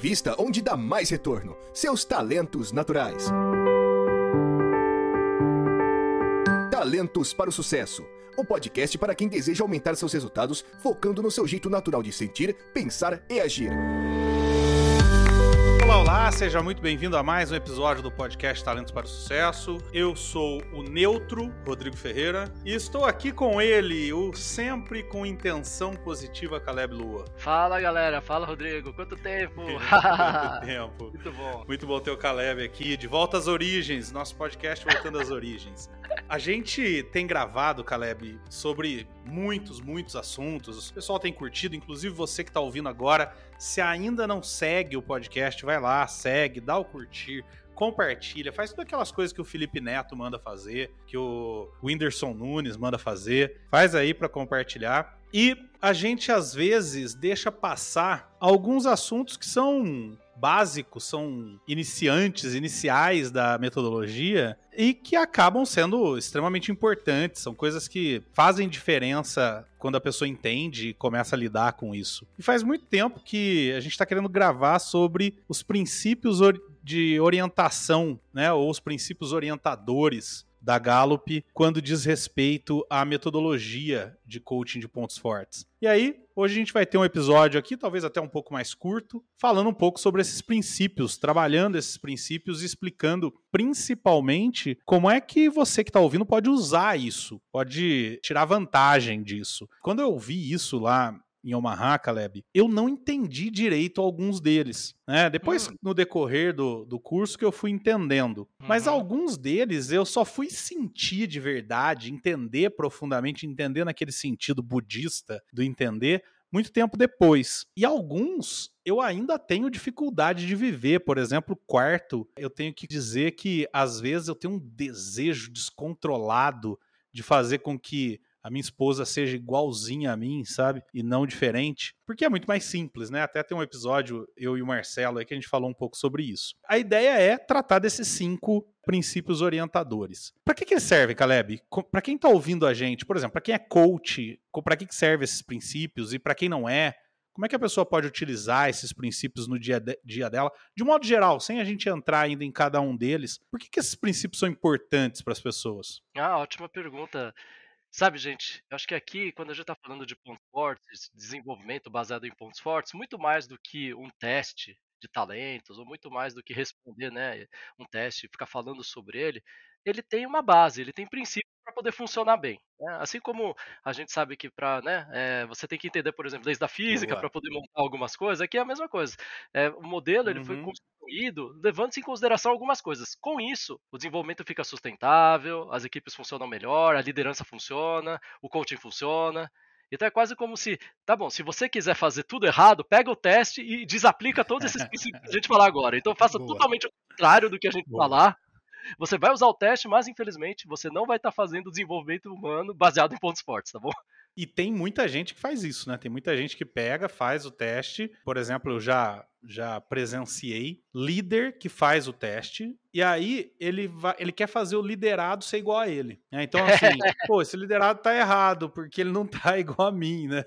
invista onde dá mais retorno: seus talentos naturais. Talentos para o Sucesso o podcast para quem deseja aumentar seus resultados focando no seu jeito natural de sentir, pensar e agir. Olá, olá, seja muito bem-vindo a mais um episódio do podcast Talentos para o Sucesso. Eu sou o Neutro, Rodrigo Ferreira, e estou aqui com ele, o sempre com intenção positiva Caleb Lua. Fala galera, fala Rodrigo, quanto tempo? Quanto tempo. Muito bom. Muito bom ter o Caleb aqui, de volta às origens, nosso podcast voltando às origens. A gente tem gravado, Caleb, sobre muitos, muitos assuntos. O pessoal tem curtido, inclusive você que está ouvindo agora. Se ainda não segue o podcast, vai lá, segue, dá o curtir, compartilha, faz todas aquelas coisas que o Felipe Neto manda fazer, que o Whindersson Nunes manda fazer. Faz aí para compartilhar. E a gente às vezes deixa passar alguns assuntos que são básicos, são iniciantes, iniciais da metodologia e que acabam sendo extremamente importantes. São coisas que fazem diferença quando a pessoa entende e começa a lidar com isso. E faz muito tempo que a gente está querendo gravar sobre os princípios de orientação, né, ou os princípios orientadores da Gallup quando diz respeito à metodologia de coaching de pontos fortes. E aí, hoje a gente vai ter um episódio aqui, talvez até um pouco mais curto, falando um pouco sobre esses princípios, trabalhando esses princípios e explicando principalmente como é que você que está ouvindo pode usar isso, pode tirar vantagem disso. Quando eu ouvi isso lá em Omaha, Caleb, eu não entendi direito alguns deles. Né? Depois, uhum. no decorrer do, do curso, que eu fui entendendo. Uhum. Mas alguns deles eu só fui sentir de verdade, entender profundamente, entender naquele sentido budista do entender, muito tempo depois. E alguns eu ainda tenho dificuldade de viver. Por exemplo, quarto, eu tenho que dizer que às vezes eu tenho um desejo descontrolado de fazer com que a minha esposa seja igualzinha a mim, sabe? E não diferente. Porque é muito mais simples, né? Até tem um episódio, eu e o Marcelo, aí, que a gente falou um pouco sobre isso. A ideia é tratar desses cinco princípios orientadores. Para que, que eles servem, Caleb? Para quem está ouvindo a gente, por exemplo, para quem é coach, para que, que servem esses princípios? E para quem não é, como é que a pessoa pode utilizar esses princípios no dia, de, dia dela? De modo geral, sem a gente entrar ainda em cada um deles, por que, que esses princípios são importantes para as pessoas? Ah, ótima pergunta. Sabe, gente, eu acho que aqui, quando a gente está falando de pontos fortes, desenvolvimento baseado em pontos fortes, muito mais do que um teste de talentos, ou muito mais do que responder né, um teste e ficar falando sobre ele, ele tem uma base, ele tem princípios para poder funcionar bem. Né? Assim como a gente sabe que para, né, é, você tem que entender, por exemplo, leis da física para poder montar algumas coisas, aqui é a mesma coisa. É, o modelo ele uhum. foi construído levando-se em consideração algumas coisas. Com isso, o desenvolvimento fica sustentável, as equipes funcionam melhor, a liderança funciona, o coaching funciona. Então é quase como se, tá bom, se você quiser fazer tudo errado, pega o teste e desaplica todos esses princípios que a gente falar agora. Então faça Boa. totalmente o contrário do que a gente Boa. falar você vai usar o teste, mas infelizmente você não vai estar tá fazendo desenvolvimento humano baseado em pontos fortes, tá bom? E tem muita gente que faz isso, né? Tem muita gente que pega, faz o teste. Por exemplo, eu já já presenciei líder que faz o teste e aí ele vai, ele quer fazer o liderado ser igual a ele. Né? Então assim, pô, esse liderado tá errado porque ele não tá igual a mim, né?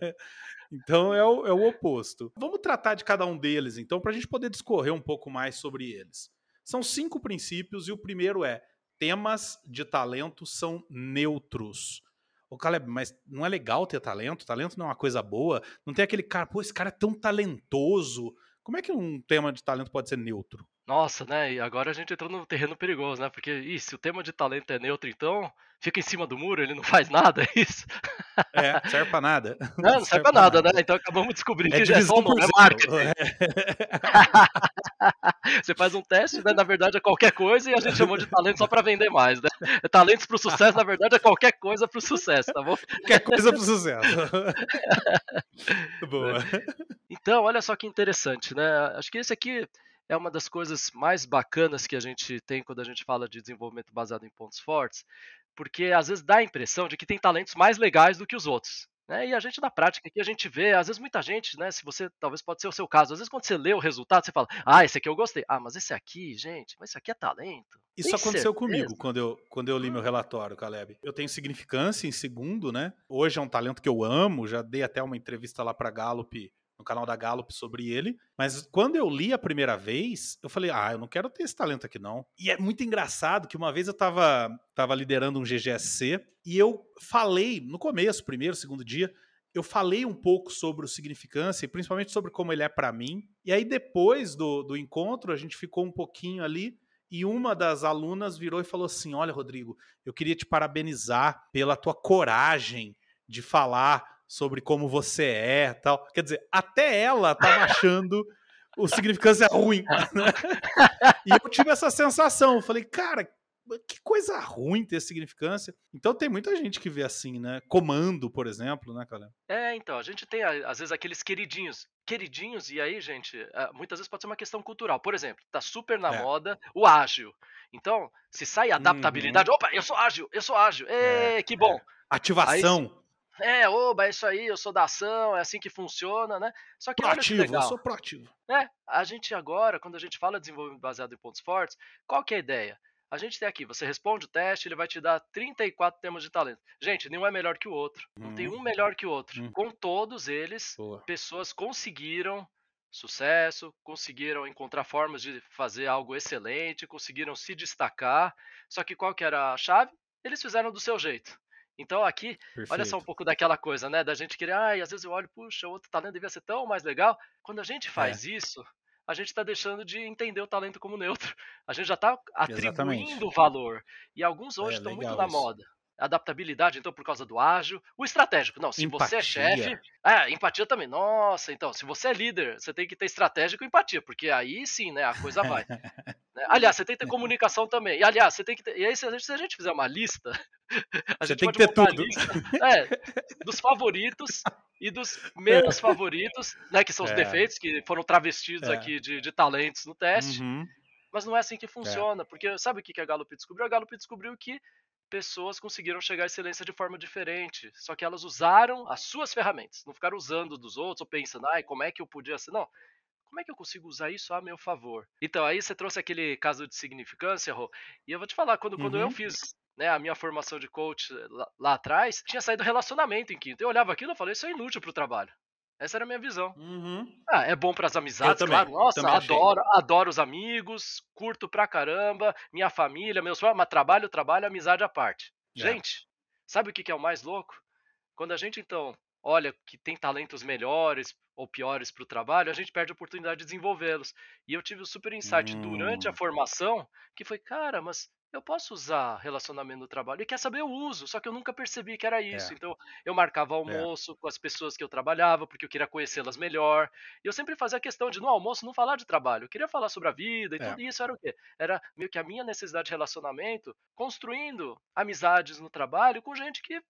Então é o, é o oposto. Vamos tratar de cada um deles, então, para a gente poder discorrer um pouco mais sobre eles. São cinco princípios e o primeiro é: temas de talento são neutros. Ô, Caleb, mas não é legal ter talento? Talento não é uma coisa boa? Não tem aquele cara, pô, esse cara é tão talentoso. Como é que um tema de talento pode ser neutro? Nossa, né? E agora a gente entrou no terreno perigoso, né? Porque, ih, se o tema de talento é neutro, então fica em cima do muro, ele não faz nada, é isso? É, serve pra nada. Não, não serve, serve pra nada, nada, né? Então acabamos descobrindo é que é só um é marketing. É. Você faz um teste, né? Na verdade é qualquer coisa e a gente chamou de talento só pra vender mais, né? É talentos pro sucesso, na verdade é qualquer coisa pro sucesso, tá bom? Qualquer coisa pro sucesso. Boa. Então, olha só que interessante, né? Acho que esse aqui é uma das coisas mais bacanas que a gente tem quando a gente fala de desenvolvimento baseado em pontos fortes, porque às vezes dá a impressão de que tem talentos mais legais do que os outros. Né? E a gente na prática aqui a gente vê, às vezes muita gente, né? Se você talvez pode ser o seu caso, às vezes quando você lê o resultado, você fala, ah, esse aqui eu gostei. Ah, mas esse aqui, gente, mas isso aqui é talento. Isso tem aconteceu certeza. comigo quando eu, quando eu li meu relatório, Caleb. Eu tenho significância em segundo, né? Hoje é um talento que eu amo, já dei até uma entrevista lá para Gallup no canal da Gallup sobre ele. Mas quando eu li a primeira vez, eu falei, ah, eu não quero ter esse talento aqui não. E é muito engraçado que uma vez eu tava, tava liderando um GGSC e eu falei, no começo, primeiro, segundo dia, eu falei um pouco sobre o significância, e principalmente sobre como ele é para mim. E aí, depois do, do encontro, a gente ficou um pouquinho ali. E uma das alunas virou e falou assim: Olha, Rodrigo, eu queria te parabenizar pela tua coragem de falar sobre como você é tal. Quer dizer, até ela estava achando o significância ruim. Né? E eu tive essa sensação. Eu falei, cara, que coisa ruim ter significância. Então tem muita gente que vê assim, né? Comando, por exemplo, né, cara? É, então, a gente tem às vezes aqueles queridinhos. Queridinhos, e aí, gente, muitas vezes pode ser uma questão cultural. Por exemplo, tá super na é. moda o ágil. Então, se sai adaptabilidade, uhum. opa, eu sou ágil, eu sou ágil, é, que bom. É. Ativação. Aí, é, oba, é isso aí, eu sou da ação, é assim que funciona, né? Só que proativo, olha que legal. eu sou proativo. É, a gente agora, quando a gente fala de desenvolvimento baseado em pontos fortes, qual que é a ideia? A gente tem aqui, você responde o teste, ele vai te dar 34 temas de talento. Gente, nenhum é melhor que o outro. Não hum. tem um melhor que o outro. Hum. Com todos eles, Boa. pessoas conseguiram sucesso, conseguiram encontrar formas de fazer algo excelente, conseguiram se destacar. Só que qual que era a chave? Eles fizeram do seu jeito. Então aqui, Perfeito. olha só um pouco daquela coisa, né? Da gente querer, ai, às vezes eu olho, puxa, outro talento devia ser tão mais legal. Quando a gente faz é. isso, a gente está deixando de entender o talento como neutro. A gente já está atribuindo Exatamente. valor. E alguns hoje estão é, muito na moda. Adaptabilidade, então, por causa do ágil. O estratégico, não, se empatia. você é chefe. É, empatia também. Nossa, então, se você é líder, você tem que ter estratégico e empatia, porque aí sim, né, a coisa vai. né? Aliás, você tem que ter comunicação também. E, aliás, você tem que ter. E aí, se a gente, se a gente fizer uma lista, a gente tem pode que ter tudo. Lista, é, dos favoritos e dos menos favoritos, né, que são os é. defeitos que foram travestidos é. aqui de, de, talentos no teste. Uhum. Mas não é assim que é. funciona, porque sabe o que a Gallup descobriu? A Gallup descobriu que pessoas conseguiram chegar à excelência de forma diferente. Só que elas usaram as suas ferramentas, não ficaram usando dos outros ou pensando, ai, como é que eu podia ser? Não. Como é que eu consigo usar isso a meu favor? Então, aí você trouxe aquele caso de significância, Rô, e eu vou te falar, quando, uhum. quando eu uhum. fiz né, a minha formação de coach lá, lá, atrás, tinha saído relacionamento em quinto. Eu olhava aquilo e falei, isso é inútil para o trabalho. Essa era a minha visão. Uhum. Ah, é bom para as amizades, também, claro. Nossa, adoro, adoro os amigos, curto pra caramba, minha família, meus mas trabalho, trabalho, amizade à parte. Yeah. Gente, sabe o que é o mais louco? Quando a gente então olha que tem talentos melhores ou piores para o trabalho, a gente perde a oportunidade de desenvolvê-los. E eu tive o super insight hum. durante a hum. formação que foi, cara, mas eu posso usar relacionamento no trabalho. E quer saber, eu uso, só que eu nunca percebi que era isso. É. Então, eu marcava é. almoço é. com as pessoas que eu trabalhava, porque eu queria conhecê-las melhor. E eu sempre fazia questão de, no almoço, não falar de trabalho. Eu queria falar sobre a vida e é. tudo isso. Era o quê? Era meio que a minha necessidade de relacionamento, construindo amizades no trabalho com gente que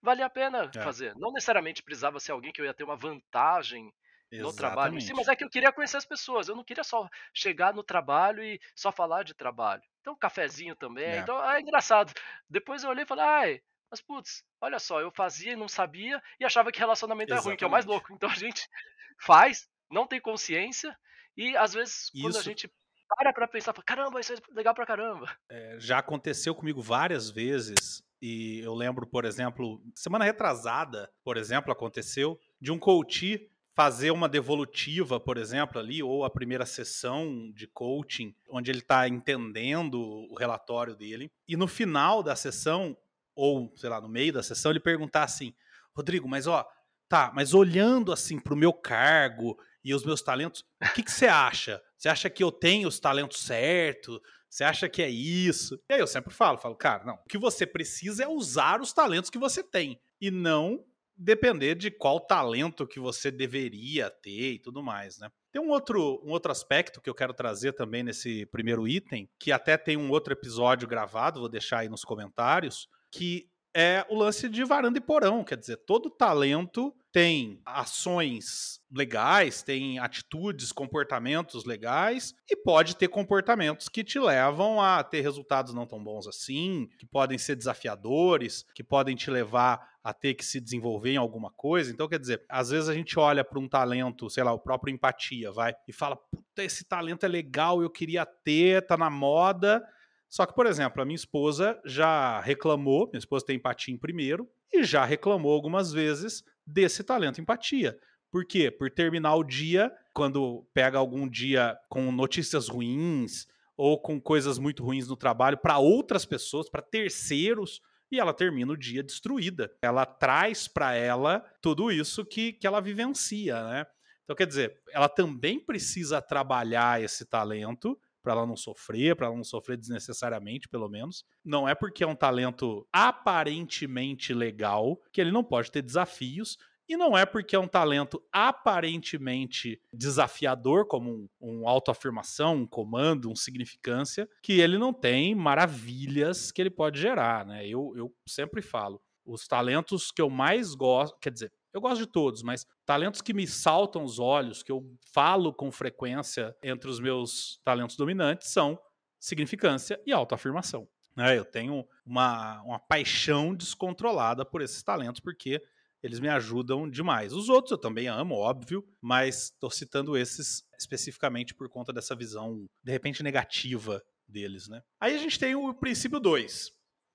valia a pena é. fazer. Não necessariamente precisava ser alguém que eu ia ter uma vantagem no trabalho Sim, mas é que eu queria conhecer as pessoas. Eu não queria só chegar no trabalho e só falar de trabalho. Então, um cafezinho também. É. Então, é engraçado. Depois eu olhei e falei, ai, mas putz, olha só, eu fazia e não sabia e achava que relacionamento Exatamente. é ruim, que é o mais louco. Então a gente faz, não tem consciência e às vezes isso. quando a gente para pra pensar, caramba, isso é legal pra caramba. É, já aconteceu comigo várias vezes e eu lembro, por exemplo, semana retrasada, por exemplo, aconteceu de um coach fazer uma devolutiva, por exemplo, ali, ou a primeira sessão de coaching, onde ele está entendendo o relatório dele, e no final da sessão, ou sei lá, no meio da sessão, ele perguntar assim: Rodrigo, mas ó, tá, mas olhando assim para o meu cargo e os meus talentos, o que, você acha? Você acha que eu tenho os talentos certos? Você acha que é isso? E aí eu sempre falo, falo, cara, não, o que você precisa é usar os talentos que você tem e não depender de qual talento que você deveria ter e tudo mais, né? Tem um outro, um outro aspecto que eu quero trazer também nesse primeiro item, que até tem um outro episódio gravado, vou deixar aí nos comentários, que é o lance de varanda e porão. Quer dizer, todo talento tem ações legais, tem atitudes, comportamentos legais e pode ter comportamentos que te levam a ter resultados não tão bons assim, que podem ser desafiadores, que podem te levar a ter que se desenvolver em alguma coisa. Então, quer dizer, às vezes a gente olha para um talento, sei lá, o próprio empatia, vai, e fala: puta, esse talento é legal, eu queria ter, tá na moda só que, por exemplo, a minha esposa já reclamou, minha esposa tem empatia em primeiro, e já reclamou algumas vezes desse talento empatia. Por quê? Por terminar o dia, quando pega algum dia com notícias ruins ou com coisas muito ruins no trabalho para outras pessoas, para terceiros, e ela termina o dia destruída. Ela traz para ela tudo isso que, que ela vivencia, né? Então, quer dizer, ela também precisa trabalhar esse talento para ela não sofrer, para ela não sofrer desnecessariamente, pelo menos. Não é porque é um talento aparentemente legal que ele não pode ter desafios. E não é porque é um talento aparentemente desafiador, como um, um autoafirmação, um comando, um significância, que ele não tem maravilhas que ele pode gerar, né? Eu, eu sempre falo, os talentos que eu mais gosto, quer dizer, eu gosto de todos, mas talentos que me saltam os olhos, que eu falo com frequência entre os meus talentos dominantes, são significância e autoafirmação. Né? Eu tenho uma, uma paixão descontrolada por esses talentos, porque eles me ajudam demais. Os outros eu também amo, óbvio, mas estou citando esses especificamente por conta dessa visão, de repente, negativa deles. Né? Aí a gente tem o princípio 2.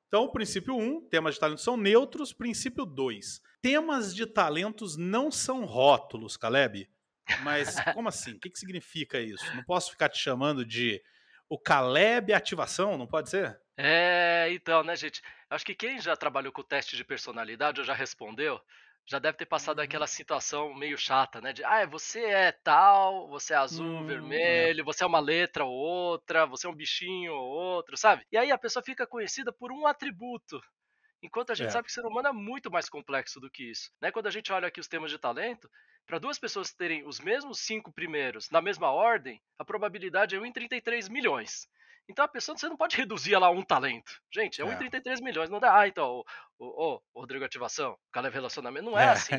Então, princípio 1, um, temas de talentos são neutros. Princípio 2, temas de talentos não são rótulos, Caleb. Mas como assim? O que, que significa isso? Não posso ficar te chamando de o Caleb ativação, não pode ser? É, então, né, gente? Acho que quem já trabalhou com o teste de personalidade ou já respondeu, já deve ter passado uhum. aquela situação meio chata, né? De, ah, você é tal, você é azul, hum, vermelho, é. você é uma letra ou outra, você é um bichinho ou outro, sabe? E aí a pessoa fica conhecida por um atributo. Enquanto a gente é. sabe que o ser humano é muito mais complexo do que isso. Né? Quando a gente olha aqui os temas de talento, para duas pessoas terem os mesmos cinco primeiros na mesma ordem, a probabilidade é 1 em 33 milhões. Então a pessoa você não pode reduzir ela a um talento. Gente, é 1 em 33 milhões, não dá. Ah, então, o, o, o Rodrigo Ativação, Caleb Relacionamento, não é, é. assim.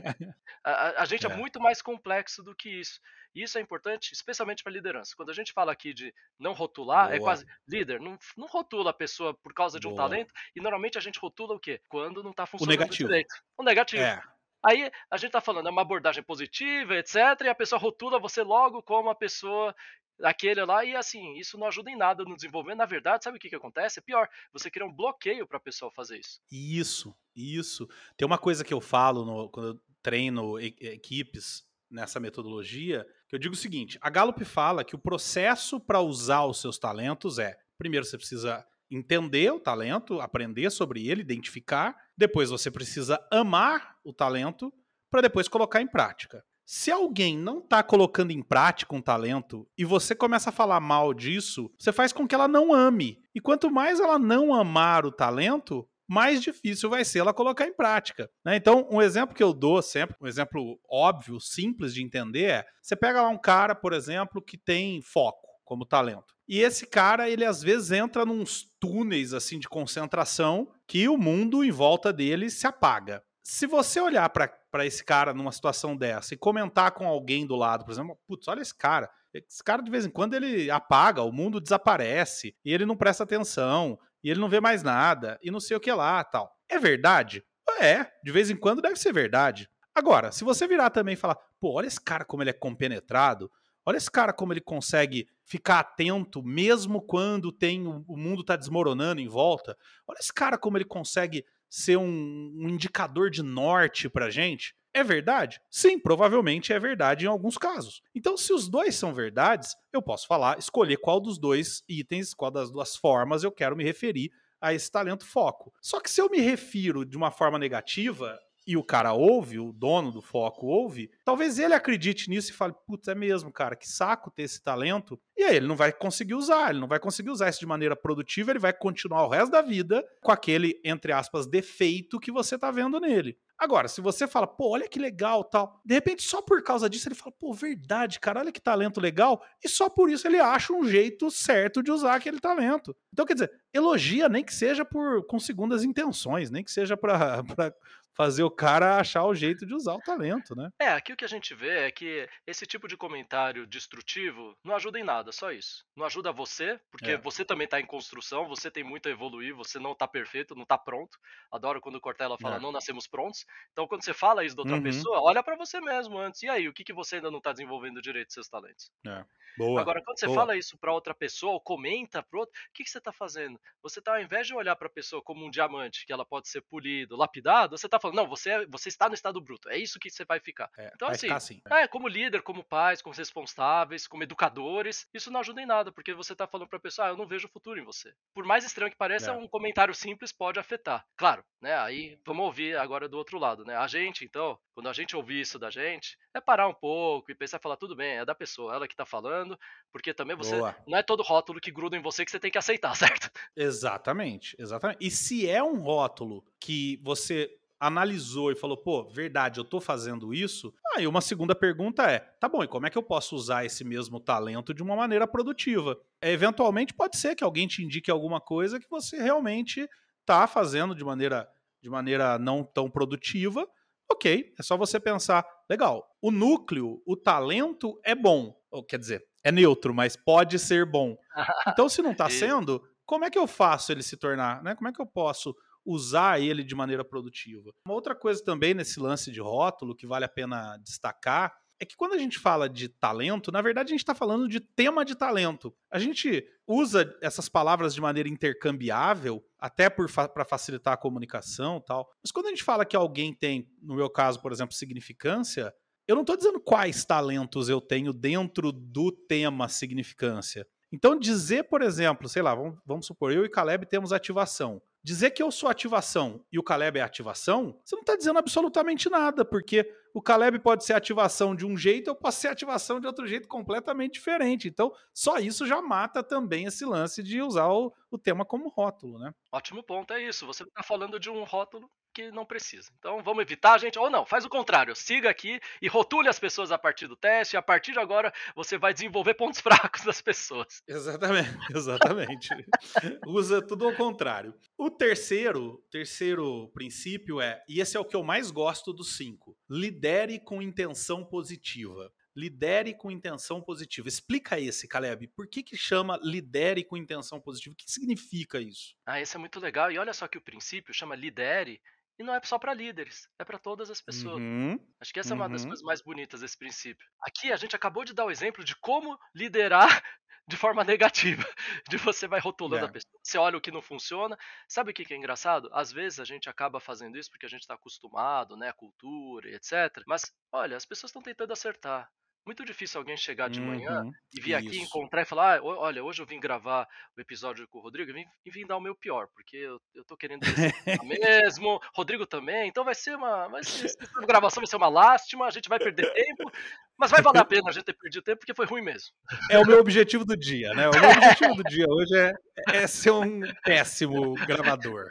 A, a, gente é. é. muito mais complexo do que isso. E isso é importante, especialmente para liderança. Quando a gente fala aqui de não rotular, é Boa. é quase líder, não, não rotula a pessoa por causa de Boa. um talento, e normalmente a gente rotula o quê? Quando não está funcionando o negativo. direito. O negativo. É. Aí a gente está falando, é uma abordagem positiva, etc. E a pessoa rotula você logo como uma pessoa aquele lá, e assim, isso não ajuda em nada no desenvolvimento. Na verdade, sabe o que, que acontece? É pior, você cria um bloqueio para a pessoa fazer isso. Isso, isso. Tem uma coisa que eu falo no, quando eu treino equipes nessa metodologia, que eu digo o seguinte: a Gallup fala que o processo para usar os seus talentos é, primeiro você precisa entender o talento, aprender sobre ele, identificar, depois você precisa amar o talento para depois colocar em prática. Se alguém não está colocando em prática um talento e você começa a falar mal disso, você faz com que ela não ame. E quanto mais ela não amar o talento, mais difícil vai ser ela colocar em prática. Né? Então, um exemplo que eu dou sempre, um exemplo óbvio, simples de entender, é: você pega lá um cara, por exemplo, que tem foco como talento. E esse cara, ele às vezes entra nos túneis assim de concentração que o mundo em volta dele se apaga. Se você olhar para esse cara numa situação dessa e comentar com alguém do lado, por exemplo, putz, olha esse cara. Esse cara de vez em quando ele apaga, o mundo desaparece e ele não presta atenção e ele não vê mais nada e não sei o que lá, tal. É verdade? É, de vez em quando deve ser verdade. Agora, se você virar também e falar, pô, olha esse cara como ele é compenetrado, olha esse cara como ele consegue ficar atento mesmo quando tem o mundo está desmoronando em volta. Olha esse cara como ele consegue ser um, um indicador de norte pra gente? É verdade? Sim, provavelmente é verdade em alguns casos. Então, se os dois são verdades, eu posso falar, escolher qual dos dois itens, qual das duas formas eu quero me referir a esse talento foco. Só que se eu me refiro de uma forma negativa, e o cara ouve, o dono do foco ouve, talvez ele acredite nisso e fale: putz, é mesmo, cara, que saco ter esse talento. E aí ele não vai conseguir usar, ele não vai conseguir usar isso de maneira produtiva, ele vai continuar o resto da vida com aquele, entre aspas, defeito que você tá vendo nele. Agora, se você fala, pô, olha que legal, tal, de repente só por causa disso ele fala, pô, verdade, cara, olha que talento legal, e só por isso ele acha um jeito certo de usar aquele talento. Então, quer dizer, elogia nem que seja por com segundas intenções, nem que seja para fazer o cara achar o jeito de usar o talento, né? É, aqui o que a gente vê é que esse tipo de comentário destrutivo não ajuda em nada, só isso. Não ajuda você, porque é. você também está em construção, você tem muito a evoluir, você não está perfeito, não está pronto. Adoro quando o Cortella fala, é. não nascemos prontos. Então, quando você fala isso da outra uhum. pessoa, olha para você mesmo antes. E aí, o que, que você ainda não está desenvolvendo direito seus talentos? É. Boa. Agora, quando você Boa. fala isso para outra pessoa, ou comenta para outro, o que, que você está fazendo? Você está, ao invés de olhar para a pessoa como um diamante, que ela pode ser polido, lapidado, você está falando, não, você, é, você está no estado bruto, é isso que você vai ficar. É, então, vai assim, ficar assim. é, como líder, como pais, como responsáveis, como educadores, isso não ajuda em nada, porque você tá falando pra pessoa, ah, eu não vejo futuro em você. Por mais estranho que pareça, É. um comentário simples pode afetar. Claro, né? Aí vamos ouvir agora do outro lado, né? A gente, então, quando a gente ouvir isso da gente, é parar um pouco e pensar e falar, tudo bem, é da pessoa, ela que tá falando, porque também você. Boa. Não é todo rótulo que gruda em você que você tem que aceitar, certo? Exatamente, exatamente. E se é um rótulo que você analisou e falou, pô, verdade, eu tô fazendo isso, aí uma segunda pergunta é, tá bom, e como é que eu posso usar esse mesmo talento de uma maneira produtiva? É, eventualmente pode ser que alguém te indique alguma coisa que você realmente tá fazendo de maneira, de maneira não tão produtiva, ok, é só você pensar, legal, o núcleo, o talento é bom, ou quer dizer, é neutro, mas pode ser bom. Então, se não tá sendo, como é que eu faço ele se tornar, né? Como é que eu posso usar ele de maneira produtiva? Uma outra coisa também nesse lance de rótulo que vale a pena destacar é que quando a gente fala de talento, na verdade a gente está falando de tema de talento. A gente usa essas palavras de maneira intercambiável, até para facilitar a comunicação tal. Mas quando a gente fala que alguém tem, no meu caso, por exemplo, significância, eu não estou dizendo quais talentos eu tenho dentro do tema significância. Então, dizer, por exemplo, sei lá, vamos, vamos supor, eu e Caleb temos ativação. Dizer que eu sou ativação e o Caleb é ativação, você não está dizendo absolutamente nada, porque o Caleb pode ser ativação de um jeito, eu posso ser ativação de outro jeito completamente diferente. Então, só isso já mata também esse lance de usar o, o tema como rótulo, né? Ótimo ponto, é isso. Você tá falando de um rótulo que não precisa. Então vamos evitar, gente. Ou não, faz o contrário. Siga aqui e rotule as pessoas a partir do teste. E a partir de agora você vai desenvolver pontos fracos das pessoas. Exatamente, exatamente. Usa tudo ao contrário. O terceiro, terceiro princípio é, e esse é o que eu mais gosto dos cinco: lidere com intenção positiva. Lidere com intenção positiva. Explica esse, Caleb. Por que, que chama lidere com intenção positiva? O que significa isso? Ah, esse é muito legal. E olha só que o princípio chama lidere e não é só para líderes, é para todas as pessoas. Uhum, Acho que essa é uma das uhum. coisas mais bonitas desse princípio. Aqui a gente acabou de dar o exemplo de como liderar de forma negativa, de você vai rotulando É. a pessoa, você olha o que não funciona. Sabe o que que é engraçado? Às vezes a gente acaba fazendo isso porque a gente está acostumado, né, a cultura e etc. Mas olha, as pessoas estão tentando acertar. Muito difícil alguém chegar de manhã Uhum, e vir aqui isso. encontrar e falar, ah, olha, hoje eu vim gravar o episódio com o Rodrigo e vim, vim dar o meu pior, porque eu, eu tô querendo mesmo, Rodrigo também, então vai ser uma. Vai ser, essa gravação vai ser uma lástima, a gente vai perder tempo, mas vai valer a pena a gente ter perdido tempo porque foi ruim mesmo. É o meu objetivo do dia, né? O meu objetivo do dia hoje é, é ser um péssimo gravador.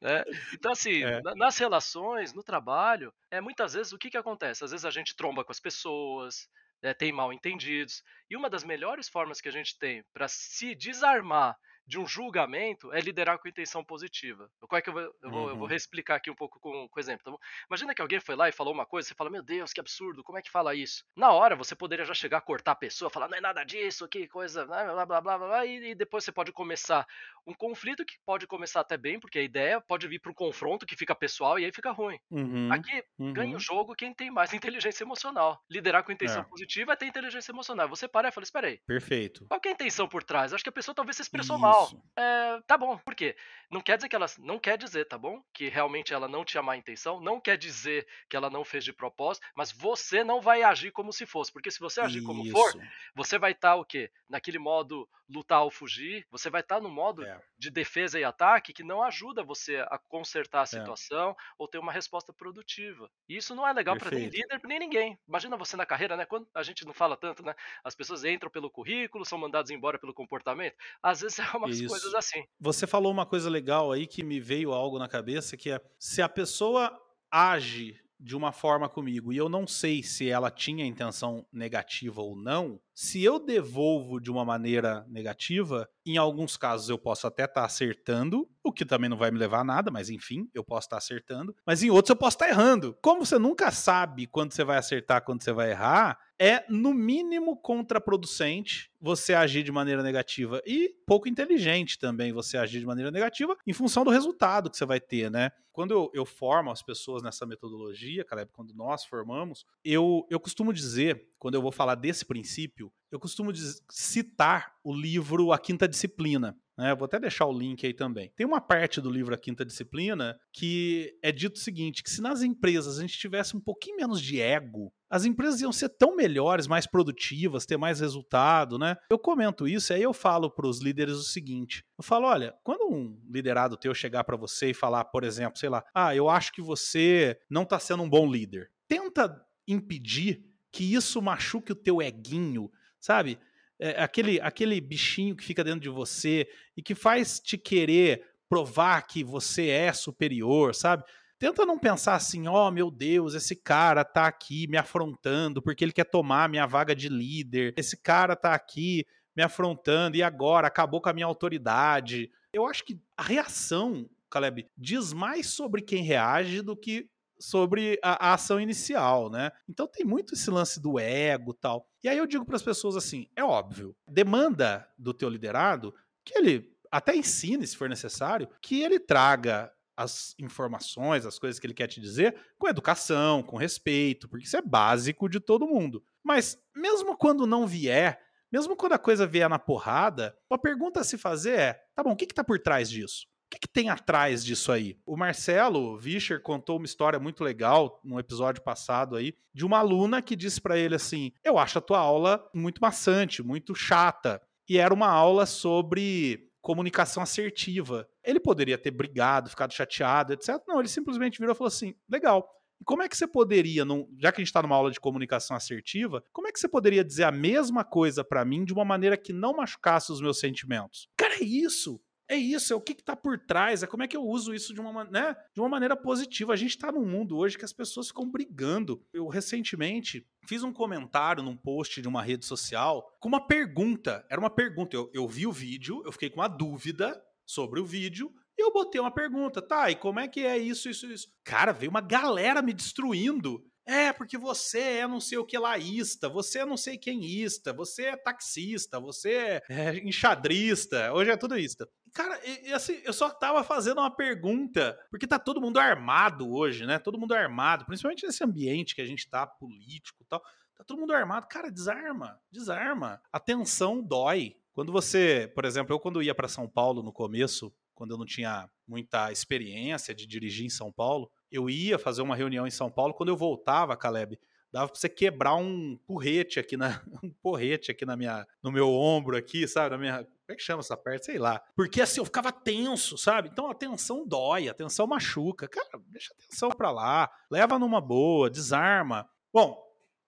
né? Então, assim, É. na- nas relações, no trabalho, é, muitas vezes o que, que acontece? Às vezes a gente tromba com as pessoas, né, tem mal entendidos, e uma das melhores formas que a gente tem para se desarmar de um julgamento é liderar com intenção positiva. Como é que eu vou, eu vou, eu vou Uhum. reexplicar aqui um pouco com, com exemplo? Então, imagina que alguém foi lá e falou uma coisa, você fala, meu Deus, que absurdo, como é que fala isso? Na hora você poderia já chegar a cortar a pessoa, falar, não é nada disso, que coisa, blá blá blá blá, blá, blá e, e depois você pode começar um conflito que pode começar até bem, porque a ideia pode vir para um confronto que fica pessoal e aí fica ruim. Uhum, Aqui ganha uhum. o jogo quem tem mais inteligência emocional. Liderar com intenção É. positiva é ter inteligência emocional. Você para e fala, espera aí, Perfeito. qual que é a intenção por trás? Acho que a pessoa talvez se expressou mal. Isso. É, tá bom, por quê? Não quer dizer que ela. Não quer dizer, tá bom? Que realmente ela não tinha má intenção, não quer dizer que ela não fez de propósito, mas você não vai agir como se fosse. Porque se você agir como for, Isso. você vai estar o quê? Naquele modo lutar ou fugir, você vai estar no modo É. de defesa e ataque que não ajuda você a consertar a situação ou ter uma resposta produtiva. E isso não é legal para nem líder, nem ninguém. Imagina você na carreira, né? Quando a gente não fala tanto, né? As pessoas entram pelo currículo, são mandadas embora pelo comportamento. Às vezes é umas Isso. coisas assim. Você falou uma coisa legal aí que me veio algo na cabeça, que é se a pessoa age de uma forma comigo e eu não sei se ela tinha intenção negativa ou não, se eu devolvo de uma maneira negativa, em alguns casos eu posso até estar acertando, o que também não vai me levar a nada, mas enfim, eu posso estar acertando, mas em outros eu posso estar errando. Como você nunca sabe quando você vai acertar, quando você vai errar, é no mínimo contraproducente você agir de maneira negativa e pouco inteligente também você agir de maneira negativa em função do resultado que você vai ter, né? Quando eu, eu formo as pessoas nessa metodologia, Caleb, quando nós formamos, eu, eu costumo dizer quando eu vou falar desse princípio, eu costumo citar o livro A Quinta Disciplina. Né? Vou até deixar o link aí também. Tem uma parte do livro A Quinta Disciplina que é dito o seguinte: que se nas empresas a gente tivesse um pouquinho menos de ego, as empresas iam ser tão melhores, mais produtivas, ter mais resultado, né? Eu comento isso e aí eu falo para os líderes o seguinte: eu falo, olha, quando um liderado teu chegar para você e falar, por exemplo, sei lá, ah, eu acho que você não está sendo um bom líder, tenta impedir que isso machuque o teu eguinho, sabe? É, aquele, aquele bichinho que fica dentro de você e que faz te querer provar que você é superior, sabe? Tenta não pensar assim, ó, oh, meu Deus, esse cara tá aqui me afrontando porque ele quer tomar minha vaga de líder. Esse cara tá aqui me afrontando e agora acabou com a minha autoridade. Eu acho que a reação, Caleb, diz mais sobre quem reage do que sobre a, a, ação inicial, né? Então tem muito esse lance do ego tal. E aí eu digo para as pessoas assim: é óbvio, demanda do teu liderado que ele até ensine, se for necessário, que ele traga as informações, as coisas que ele quer te dizer, com educação, com respeito, porque isso é básico de todo mundo. Mas mesmo quando não vier, mesmo quando a coisa vier na porrada, a pergunta a se fazer é: tá bom, o que está por trás disso? Que, que, tem atrás disso aí? O Marcelo Vischer contou uma história muito legal no episódio passado aí, de uma aluna que disse para ele assim: Eu acho a tua aula muito maçante, muito chata. E era uma aula sobre comunicação assertiva. Ele poderia ter brigado, ficado chateado, etc. Não, ele simplesmente virou e falou assim: legal. Como é que você poderia, já que a gente está numa aula de comunicação assertiva, como é que você poderia dizer a mesma coisa para mim de uma maneira que não machucasse os meus sentimentos? Cara, é isso. É isso, é o que está por trás, é como é que eu uso isso de uma, né, de uma maneira positiva. A gente está num mundo hoje que as pessoas ficam brigando. Eu recentemente fiz um comentário num post de uma rede social com uma pergunta. Era uma pergunta. Eu, eu vi o vídeo, eu fiquei com uma dúvida sobre o vídeo e eu botei uma pergunta, tá? E como é que é isso, isso, isso? Cara, veio uma galera me destruindo é, porque você é não sei o que laísta, você é não sei quem ista, você é taxista, você é enxadrista, hoje é tudo isso. Cara, assim, eu só tava fazendo uma pergunta, porque tá todo mundo armado hoje, né? Todo mundo armado, principalmente nesse ambiente que a gente tá político e tal. Tá todo mundo armado. Cara, desarma, desarma. A tensão dói. Quando você, por exemplo, eu quando ia para São Paulo no começo, quando eu não tinha muita experiência de dirigir em São Paulo, eu ia fazer uma reunião em São Paulo, quando eu voltava, Caleb, dava pra você quebrar um porrete aqui na um porrete aqui na minha no meu ombro aqui, sabe, na minha como é que chama essa parte, sei lá. Porque assim eu ficava tenso, sabe? Então a tensão dói, a tensão machuca. Cara, deixa a tensão para lá, leva numa boa, desarma. Bom,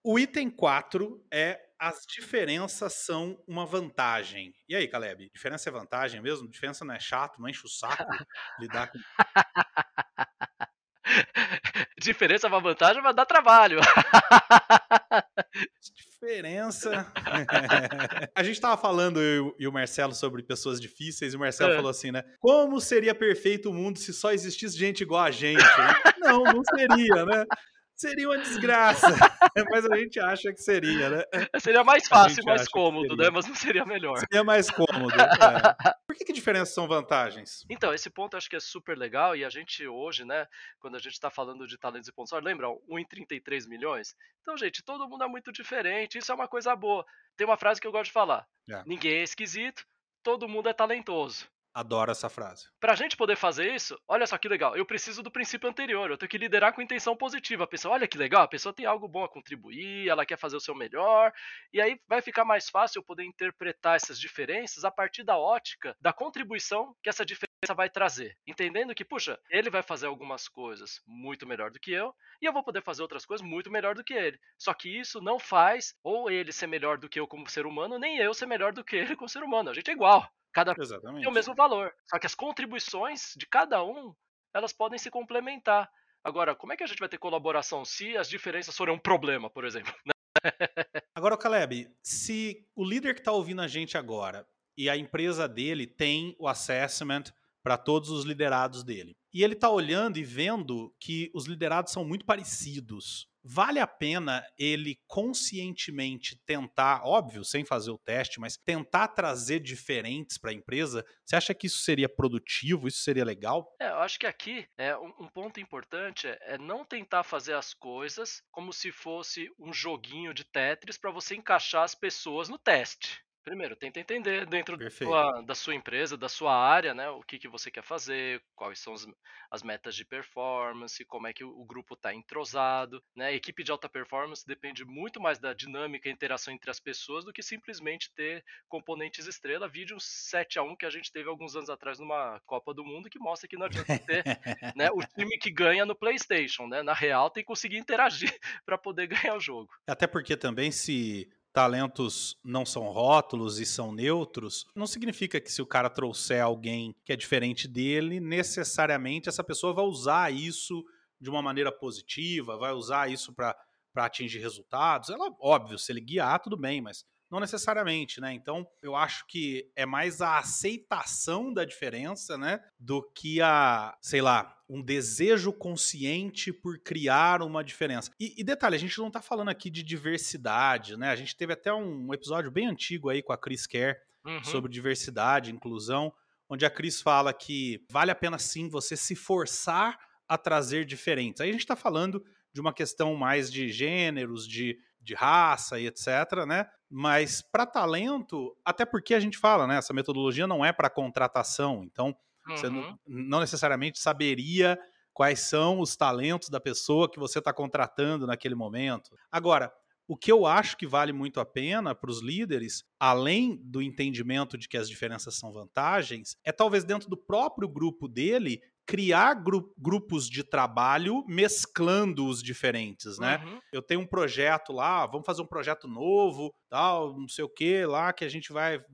o item 4 é as diferenças são uma vantagem. E aí, Caleb? Diferença é vantagem mesmo? Diferença não é chato, não enche o saco lidar com Diferença uma vantagem, mas dá trabalho. Diferença. a gente tava falando, eu e o Marcelo, sobre pessoas difíceis, e o Marcelo é. falou assim, né? Como seria perfeito o mundo se só existisse gente igual a gente? Né? Não, não seria, né? Seria uma desgraça. mas a gente acha que seria, né? Seria mais fácil, mais cômodo, né? Mas não seria melhor. Seria mais cômodo. É. Por que, que diferenças são vantagens? Então, esse ponto acho que é super legal e a gente hoje, né, quando a gente está falando de talentos e pontos, lembra? 1 em 33 milhões? Então, gente, todo mundo é muito diferente, isso é uma coisa boa. Tem uma frase que eu gosto de falar: é. ninguém é esquisito, todo mundo é talentoso. Adoro essa frase. Pra gente poder fazer isso, olha só que legal. Eu preciso do princípio anterior. Eu tenho que liderar com intenção positiva. A pessoa, olha que legal, a pessoa tem algo bom a contribuir, ela quer fazer o seu melhor. E aí vai ficar mais fácil eu poder interpretar essas diferenças a partir da ótica da contribuição que essa diferença vai trazer. Entendendo que, puxa, ele vai fazer algumas coisas muito melhor do que eu, e eu vou poder fazer outras coisas muito melhor do que ele. Só que isso não faz ou ele ser melhor do que eu como ser humano, nem eu ser melhor do que ele como ser humano. A gente é igual. Cada Exatamente. tem o mesmo valor. Só que as contribuições de cada um, elas podem se complementar. Agora, como é que a gente vai ter colaboração se as diferenças forem um problema, por exemplo? Agora, Caleb, se o líder que está ouvindo a gente agora e a empresa dele tem o assessment para todos os liderados dele, e ele está olhando e vendo que os liderados são muito parecidos, vale a pena ele conscientemente tentar, óbvio, sem fazer o teste, mas tentar trazer diferentes para a empresa? Você acha que isso seria produtivo? Isso seria legal? É, eu acho que aqui é um, ponto importante é, é não tentar fazer as coisas como se fosse um joguinho de Tetris para você encaixar as pessoas no teste. Primeiro, tenta entender dentro da sua, da sua empresa, da sua área, né, o que, que você quer fazer, quais são as, as metas de performance, como é que o, o grupo está entrosado. Né? A equipe de alta performance depende muito mais da dinâmica e interação entre as pessoas do que simplesmente ter componentes estrela. Vídeo 7 a 1 que a gente teve alguns anos atrás numa Copa do Mundo que mostra que não adianta ter né, o time que ganha no PlayStation. Né? Na real, tem que conseguir interagir para poder ganhar o jogo. Até porque também se talentos não são rótulos e são neutros, não significa que se o cara trouxer alguém que é diferente dele, necessariamente essa pessoa vai usar isso de uma maneira positiva, vai usar isso para atingir resultados. Ela, óbvio, se ele guiar, tudo bem, mas não necessariamente, né? Então, eu acho que é mais a aceitação da diferença, né? Do que a, sei lá, um desejo consciente por criar uma diferença. E, e detalhe, a gente não tá falando aqui de diversidade, né? A gente teve até um episódio bem antigo aí com a Chris Kerr uhum. sobre diversidade, inclusão, onde a Cris fala que vale a pena sim você se forçar a trazer diferentes. Aí a gente está falando de uma questão mais de gêneros, de, de raça e etc, né? Mas para talento, até porque a gente fala, né? Essa metodologia não é para contratação, então uhum. você não, não necessariamente saberia quais são os talentos da pessoa que você está contratando naquele momento. Agora, o que eu acho que vale muito a pena para os líderes, além do entendimento de que as diferenças são vantagens, é talvez dentro do próprio grupo dele criar gru grupos de trabalho mesclando os diferentes, né? Uhum. Eu tenho um projeto lá, vamos fazer um projeto novo, tal, não sei o que lá, que a gente vai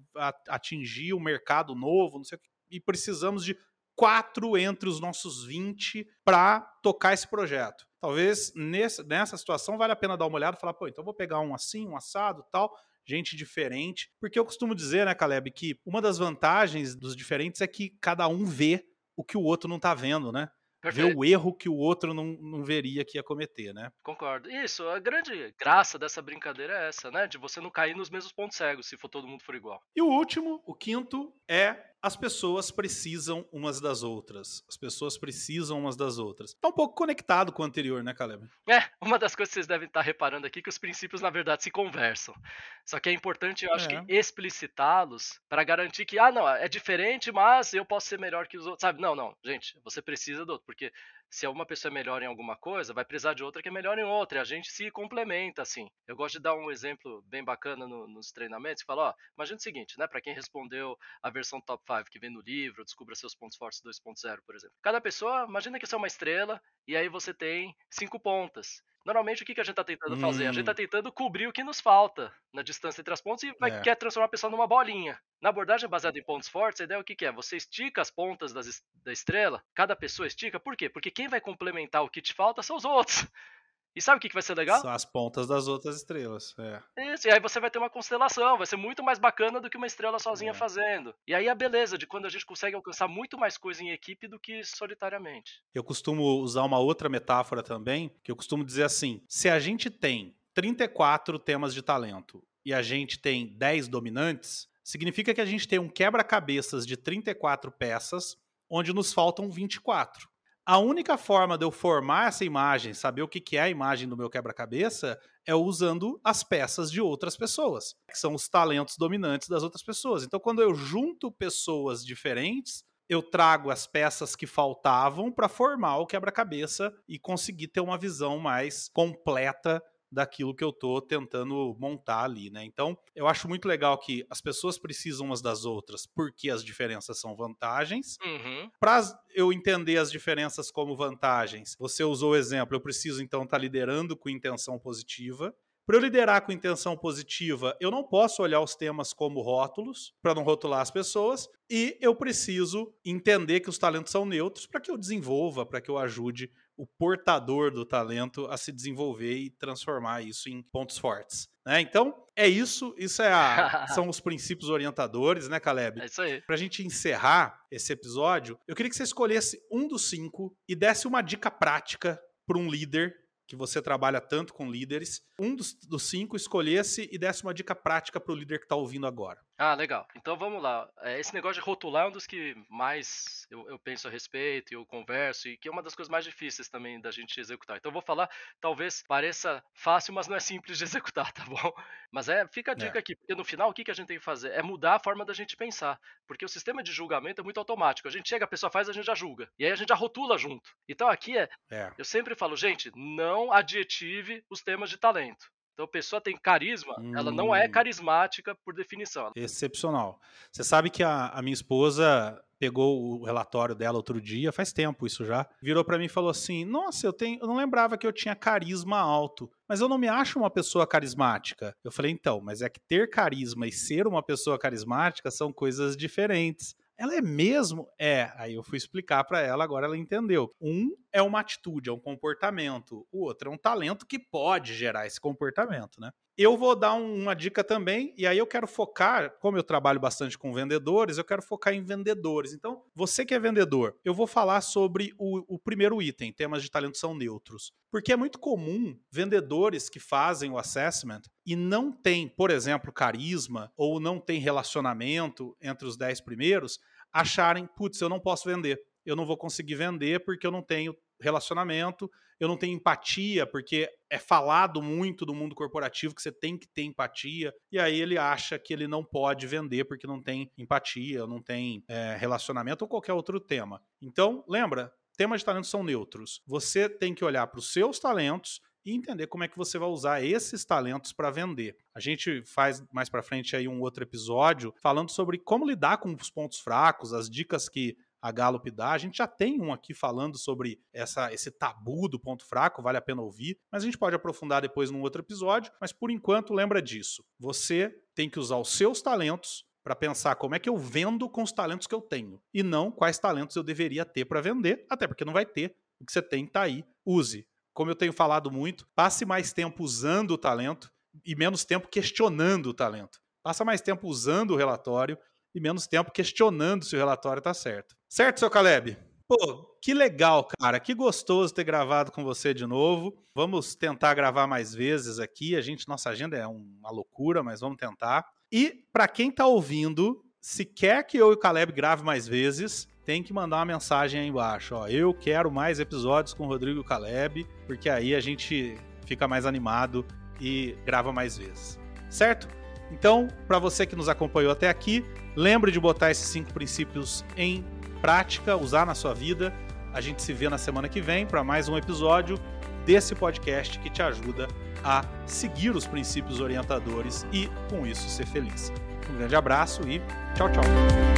atingir um mercado novo, não sei o que, e precisamos de quatro entre os nossos 20 para tocar esse projeto. Talvez nesse, nessa situação vale a pena dar uma olhada e falar, pô, então vou pegar um assim, um assado, tal, gente diferente, porque eu costumo dizer, né, Caleb, que uma das vantagens dos diferentes é que cada um vê o que o outro não tá vendo, né? Perfeito. Ver o erro que o outro não, não veria que ia cometer, né? Concordo. Isso, a grande graça dessa brincadeira é essa, né? De você não cair nos mesmos pontos cegos, se for todo mundo for igual. E o último, o quinto, é as pessoas precisam umas das outras. As pessoas precisam umas das outras. Tá um pouco conectado com o anterior, né, Caleb? É, uma das coisas que vocês devem estar reparando aqui é que os princípios, na verdade, se conversam. Só que é importante, eu acho é. que, explicitá-los para garantir que, ah, não, é diferente, mas eu posso ser melhor que os outros, sabe? Não, não, gente, você precisa do outro, porque se uma pessoa é melhor em alguma coisa, vai precisar de outra que é melhor em outra, e a gente se complementa, assim. Eu gosto de dar um exemplo bem bacana no, nos treinamentos, fala, ó, imagina o seguinte, né, para quem respondeu a versão top 5 que vem no livro, Descubra Seus Pontos Fortes 2.0, por exemplo. Cada pessoa, imagina que você é uma estrela, e aí você tem cinco pontas. Normalmente, o que, que a gente está tentando hum. fazer? A gente está hum. tentando cobrir o que nos falta na distância entre as pontas e vai, é. quer transformar a pessoa numa bolinha. Na abordagem baseada em pontos fortes, a ideia é o que, que é? Você estica as pontas das, da estrela, cada pessoa estica, por quê? Porque quem vai complementar o que te falta são os outros. E sabe o que, que vai ser legal? São as pontas das outras estrelas. É. Isso, e aí você vai ter uma constelação, vai ser muito mais bacana do que uma estrela sozinha é. fazendo. E aí a beleza de quando a gente consegue alcançar muito mais coisa em equipe do que solitariamente. Eu costumo usar uma outra metáfora também, que eu costumo dizer assim: se a gente tem 34 temas de talento e a gente tem 10 dominantes, significa que a gente tem um quebra-cabeças de 34 peças, onde nos faltam 24. A única forma de eu formar essa imagem, saber o que é a imagem do meu quebra-cabeça, é usando as peças de outras pessoas, que são os talentos dominantes das outras pessoas. Então, quando eu junto pessoas diferentes, eu trago as peças que faltavam para formar o quebra-cabeça e conseguir ter uma visão mais completa daquilo que eu estou tentando montar ali, né? Então, eu acho muito legal que as pessoas precisam umas das outras porque as diferenças são vantagens. Uhum. Para eu entender as diferenças como vantagens, você usou o exemplo, eu preciso então estar tá liderando com intenção positiva. Para eu liderar com intenção positiva, eu não posso olhar os temas como rótulos, para não rotular as pessoas, e eu preciso entender que os talentos são neutros para que eu desenvolva, para que eu ajude o portador do talento a se desenvolver e transformar isso em pontos fortes. Né? Então, é isso. Isso é a, são os princípios orientadores, né, Caleb? É isso aí. Pra gente encerrar esse episódio, eu queria que você escolhesse um dos cinco e desse uma dica prática para um líder que você trabalha tanto com líderes, um dos, dos cinco escolhesse e desse uma dica prática para o líder que está ouvindo agora. Ah, legal. Então vamos lá. É, esse negócio de rotular é um dos que mais eu, eu, penso a respeito, eu converso, e que é uma das coisas mais difíceis também da gente executar. Então eu vou falar, talvez pareça fácil, mas não é simples de executar, tá bom? Mas é, fica a dica é. aqui, porque no final o que, que a gente tem que fazer? É mudar a forma da gente pensar. Porque o sistema de julgamento é muito automático. A gente chega, a pessoa faz, a gente já julga. E aí a gente já rotula junto. Então aqui é, é. eu sempre falo, gente, não adjetive os temas de talento. Então a pessoa tem carisma, hum. ela não é hum. carismática por definição. Excepcional. Você sabe que a, a minha esposa pegou o relatório dela outro dia, faz tempo isso já, virou para mim e falou assim: "Nossa, eu tenho, eu não lembrava que eu tinha carisma alto, mas eu não me acho uma pessoa carismática". Eu falei: "Então, mas é que ter carisma e ser uma pessoa carismática são coisas diferentes". Ela é mesmo? É. Aí eu fui explicar para ela, agora ela entendeu. Um é uma atitude, é um comportamento. O outro é um talento que pode gerar esse comportamento, né? Eu vou dar uma dica também, e aí eu quero focar, como eu trabalho bastante com vendedores, eu quero focar em vendedores. Então, você que é vendedor, eu vou falar sobre o, o primeiro item, temas de talento são neutros. Porque é muito comum vendedores que fazem o assessment e não tem, por exemplo, carisma ou não tem relacionamento entre os 10 primeiros, acharem, putz, eu não posso vender. Eu não vou conseguir vender porque eu não tenho relacionamento, eu não tenho empatia, porque é falado muito do mundo corporativo que você tem que ter empatia, e aí ele acha que ele não pode vender porque não tem empatia, não tem é, relacionamento ou qualquer outro tema. Então, lembra, temas de talentos são neutros. Você tem que olhar para os seus talentos e entender como é que você vai usar esses talentos para vender. A gente faz mais para frente aí um outro episódio falando sobre como lidar com os pontos fracos, as dicas que a Gallup dá. A gente já tem um aqui falando sobre essa, esse tabu do ponto fraco, vale a pena ouvir, mas a gente pode aprofundar depois num outro episódio. Mas por enquanto, lembra disso. Você tem que usar os seus talentos para pensar como é que eu vendo com os talentos que eu tenho e não quais talentos eu deveria ter para vender, até porque não vai ter. O que você tem está aí. Use. Como eu tenho falado muito, passe mais tempo usando o talento e menos tempo questionando o talento. Passa mais tempo usando o relatório e menos tempo questionando se o relatório está certo. Certo, seu Caleb? Pô, que legal, cara. Que gostoso ter gravado com você de novo. Vamos tentar gravar mais vezes aqui. A gente, nossa agenda é uma loucura, mas vamos tentar. E para quem está ouvindo, se quer que eu e o Caleb grave mais vezes, tem que mandar uma mensagem aí embaixo. Ó, eu quero mais episódios com o Rodrigo e o Caleb, porque aí a gente fica mais animado e grava mais vezes. Certo? Então, para você que nos acompanhou até aqui, lembre de botar esses cinco princípios em prática, usar na sua vida. A gente se vê na semana que vem para mais um episódio desse podcast que te ajuda a seguir os princípios orientadores e, com isso, ser feliz. Um grande abraço e tchau, tchau.